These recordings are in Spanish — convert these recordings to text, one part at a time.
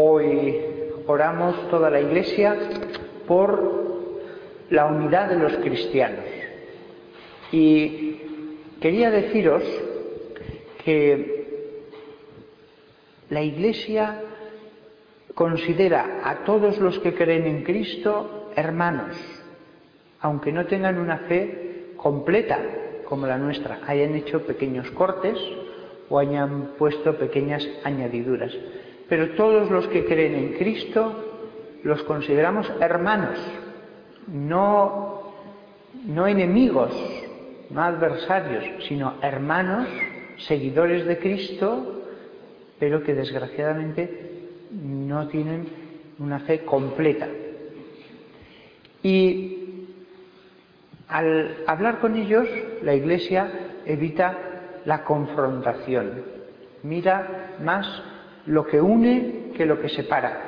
Hoy oramos toda la Iglesia por la unidad de los cristianos. Y quería deciros que la Iglesia considera a todos los que creen en Cristo hermanos, aunque no tengan una fe completa como la nuestra, hayan hecho pequeños cortes o hayan puesto pequeñas añadiduras. Pero todos los que creen en Cristo los consideramos hermanos, no, no enemigos, no adversarios, sino hermanos, seguidores de Cristo, pero que desgraciadamente no tienen una fe completa. Y al hablar con ellos, la Iglesia evita la confrontación, mira más lo que une que lo que separa.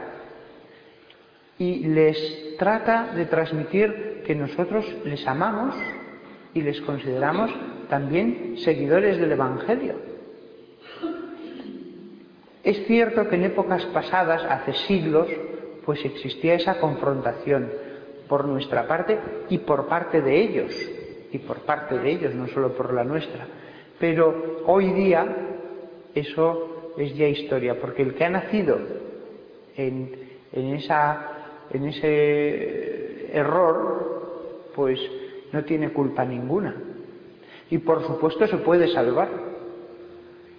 Y les trata de transmitir que nosotros les amamos y les consideramos también seguidores del Evangelio. Es cierto que en épocas pasadas, hace siglos, pues existía esa confrontación por nuestra parte y por parte de ellos, y por parte de ellos, no solo por la nuestra. Pero hoy día eso es ya historia, porque el que ha nacido en, esa, en ese error, pues no tiene culpa ninguna. Y por supuesto se puede salvar.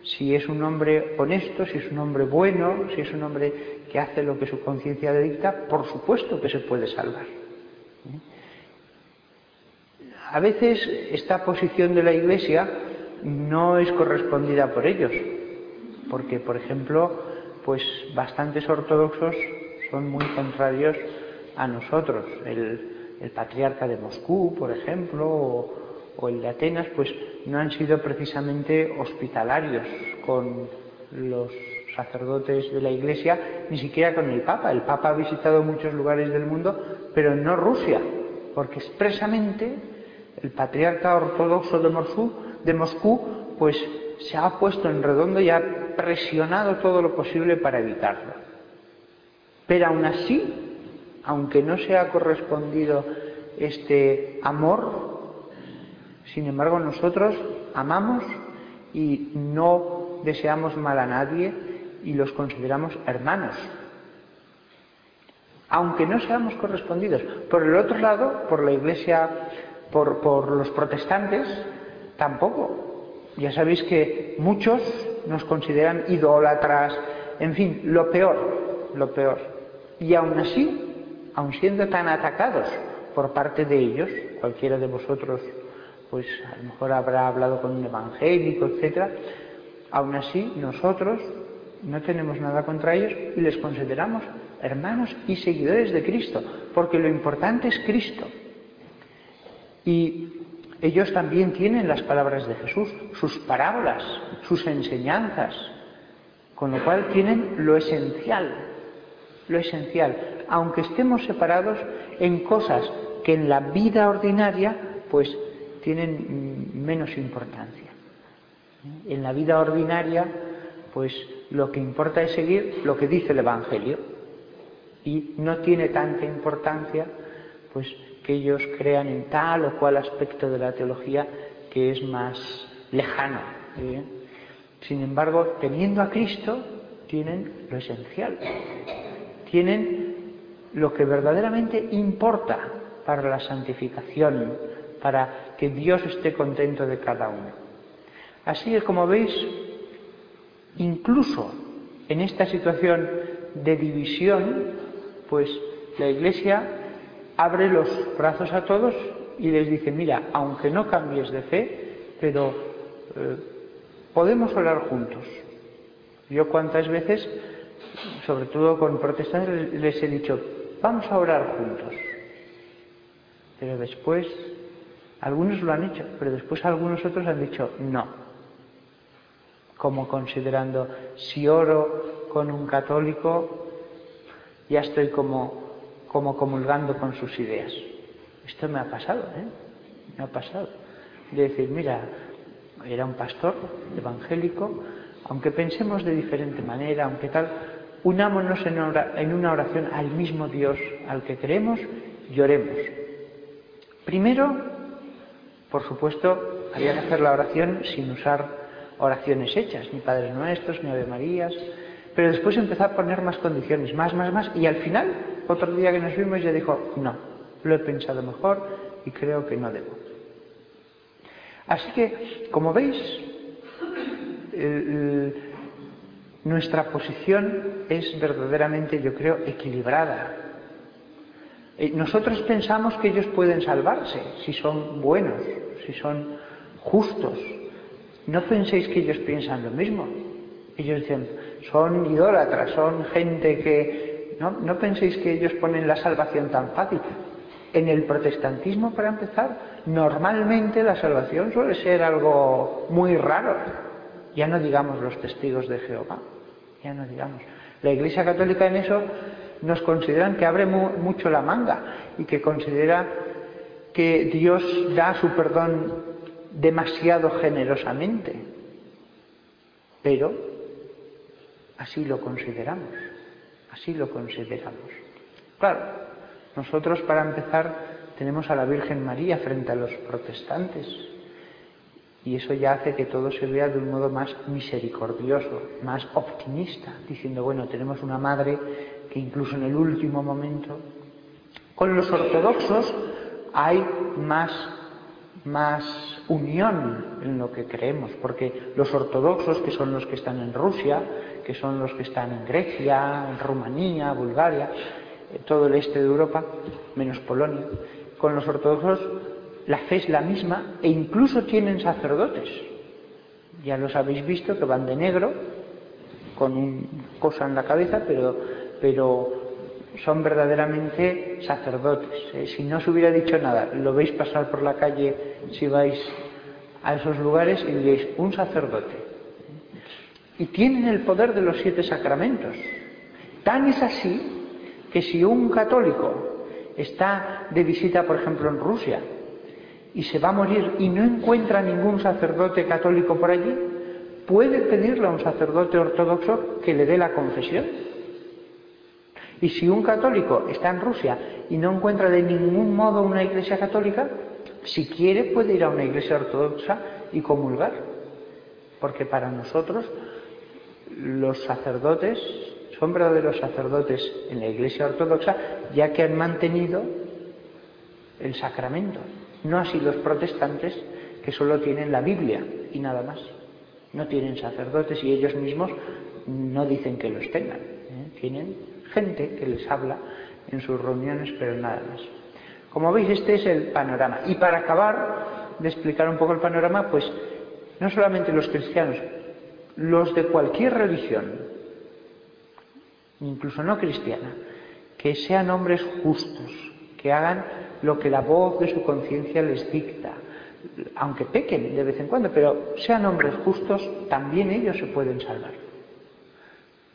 Si es un hombre honesto, si es un hombre bueno, si es un hombre que hace lo que su conciencia le dicta, por supuesto que se puede salvar. A veces esta posición de la Iglesia no es correspondida por ellos, porque, por ejemplo, pues bastantes ortodoxos son muy contrarios a nosotros. El, patriarca de Moscú, por ejemplo, o, el de Atenas, pues no han sido precisamente hospitalarios con los sacerdotes de la Iglesia, ni siquiera con el Papa. El Papa ha visitado muchos lugares del mundo, pero no Rusia, porque expresamente el patriarca ortodoxo de Moscú, de Moscú pues se ha puesto en redondo y ha presionado todo lo posible para evitarlo. Pero aún así, aunque no se ha correspondido este amor, sin embargo nosotros amamos y no deseamos mal a nadie y los consideramos hermanos, aunque no seamos correspondidos. Por el otro lado, por la Iglesia, por, por los protestantes, tampoco. Ya sabéis que muchos nos consideran idólatras, en fin, lo peor, lo peor. Y aún así, aun siendo tan atacados por parte de ellos, cualquiera de vosotros, pues a lo mejor habrá hablado con un evangélico, etcétera, aún así nosotros no tenemos nada contra ellos y les consideramos hermanos y seguidores de Cristo, porque lo importante es Cristo. Y ellos también tienen las palabras de Jesús, sus parábolas, sus enseñanzas, con lo cual tienen lo esencial, lo esencial, aunque estemos separados en cosas que en la vida ordinaria pues tienen menos importancia. En la vida ordinaria pues lo que importa es seguir lo que dice el Evangelio y no tiene tanta importancia pues que ellos crean en tal o cual aspecto de la teología que es más lejano. ¿eh? Sin embargo, teniendo a Cristo, tienen lo esencial, tienen lo que verdaderamente importa para la santificación, para que Dios esté contento de cada uno. Así que, como veis, incluso en esta situación de división, pues la Iglesia abre los brazos a todos y les dice, mira, aunque no cambies de fe, pero eh, podemos orar juntos. Yo cuántas veces, sobre todo con protestantes, les he dicho, vamos a orar juntos. Pero después, algunos lo han hecho, pero después algunos otros han dicho, no. Como considerando, si oro con un católico, ya estoy como como comulgando con sus ideas. Esto me ha pasado, ¿eh? Me ha pasado. De decir, mira, era un pastor evangélico, aunque pensemos de diferente manera, aunque tal, unámonos en una oración al mismo Dios al que creemos y oremos. Primero, por supuesto, había que hacer la oración sin usar oraciones hechas, ni Padres Nuestros, ni Ave Marías, pero después empezó a poner más condiciones, más, más, más, y al final, otro día que nos vimos, ya dijo, no, lo he pensado mejor y creo que no debo. Así que, como veis, nuestra posición es verdaderamente, yo creo, equilibrada. Eh, nosotros pensamos que ellos pueden salvarse si son buenos, si son justos. No penséis que ellos piensan lo mismo. Ellos dicen, son idólatras, son gente que... No, penséis que ellos ponen la salvación tan fácil. En el protestantismo, para empezar, normalmente la salvación suele ser algo muy raro. Ya no digamos los testigos de Jehová, ya no digamos. La Iglesia Católica en eso nos consideran que abre mucho la manga y que considera que Dios da su perdón demasiado generosamente. Pero así lo consideramos, así lo consideramos. Claro, nosotros para empezar tenemos a la Virgen María frente a los protestantes y eso ya hace que todo se vea de un modo más misericordioso, más optimista, diciendo, bueno, tenemos una madre que incluso en el último momento, con los ortodoxos hay más, más unión en lo que creemos, porque los ortodoxos, que son los que están en Rusia, que son los que están en Grecia, en Rumanía, Bulgaria, eh, todo el este de Europa, menos Polonia, con los ortodoxos la fe es la misma e incluso tienen sacerdotes. Ya los habéis visto que van de negro, con un cosa en la cabeza, pero, pero son verdaderamente sacerdotes. Eh, si no os hubiera dicho nada, lo veis pasar por la calle si vais a esos lugares y diréis, un sacerdote. Y tienen el poder de los siete sacramentos. Tan es así que si un católico está de visita, por ejemplo, en Rusia, y se va a morir y no encuentra ningún sacerdote católico por allí, puede pedirle a un sacerdote ortodoxo que le dé la confesión. Y si un católico está en Rusia y no encuentra de ningún modo una iglesia católica, si quiere puede ir a una iglesia ortodoxa y comulgar. Porque para nosotros los sacerdotes son verdaderos sacerdotes en la iglesia ortodoxa ya que han mantenido el sacramento. No así los protestantes que solo tienen la Biblia y nada más. No tienen sacerdotes y ellos mismos no dicen que los tengan. ¿eh? Tienen gente que les habla en sus reuniones, pero nada más. Como veis, este es el panorama. Y para acabar de explicar un poco el panorama, pues no solamente los cristianos, los de cualquier religión, incluso no cristiana, que sean hombres justos, que hagan lo que la voz de su conciencia les dicta, aunque pequen de vez en cuando, pero sean hombres justos, también ellos se pueden salvar.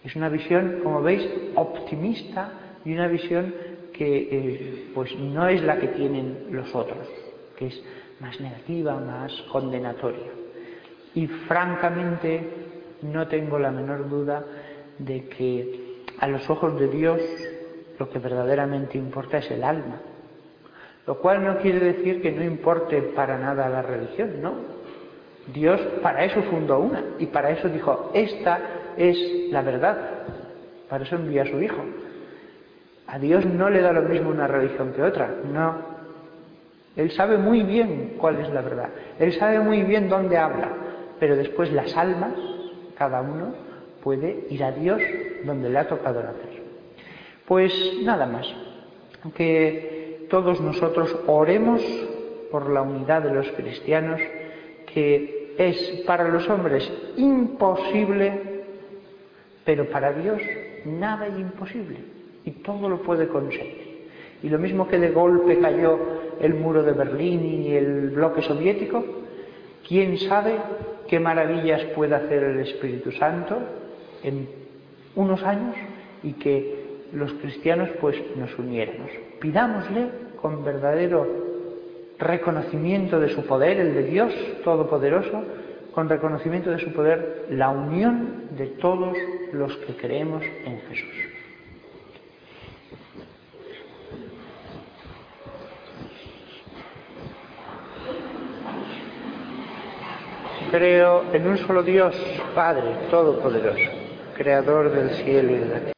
Es una visión, como veis, optimista y una visión que eh, pues no es la que tienen los otros, que es más negativa, más condenatoria. Y francamente no tengo la menor duda de que a los ojos de Dios lo que verdaderamente importa es el alma. Lo cual no quiere decir que no importe para nada la religión, no. Dios para eso fundó una y para eso dijo, esta es la verdad. Para eso envió a su Hijo. A Dios no le da lo mismo una religión que otra, no. Él sabe muy bien cuál es la verdad. Él sabe muy bien dónde habla. Pero después las almas, cada uno, puede ir a Dios donde le ha tocado nacer. Pues nada más. Que todos nosotros oremos por la unidad de los cristianos, que es para los hombres imposible, pero para Dios nada es imposible y todo lo puede conseguir. Y lo mismo que de golpe cayó el muro de Berlín y el bloque soviético, ¿quién sabe qué maravillas puede hacer el Espíritu Santo en unos años y que los cristianos pues nos uniéramos. Pidámosle con verdadero reconocimiento de su poder, el de Dios Todopoderoso, con reconocimiento de su poder, la unión de todos los que creemos en Jesús. Creo en un solo Dios, Padre Todopoderoso, Creador del cielo y de la tierra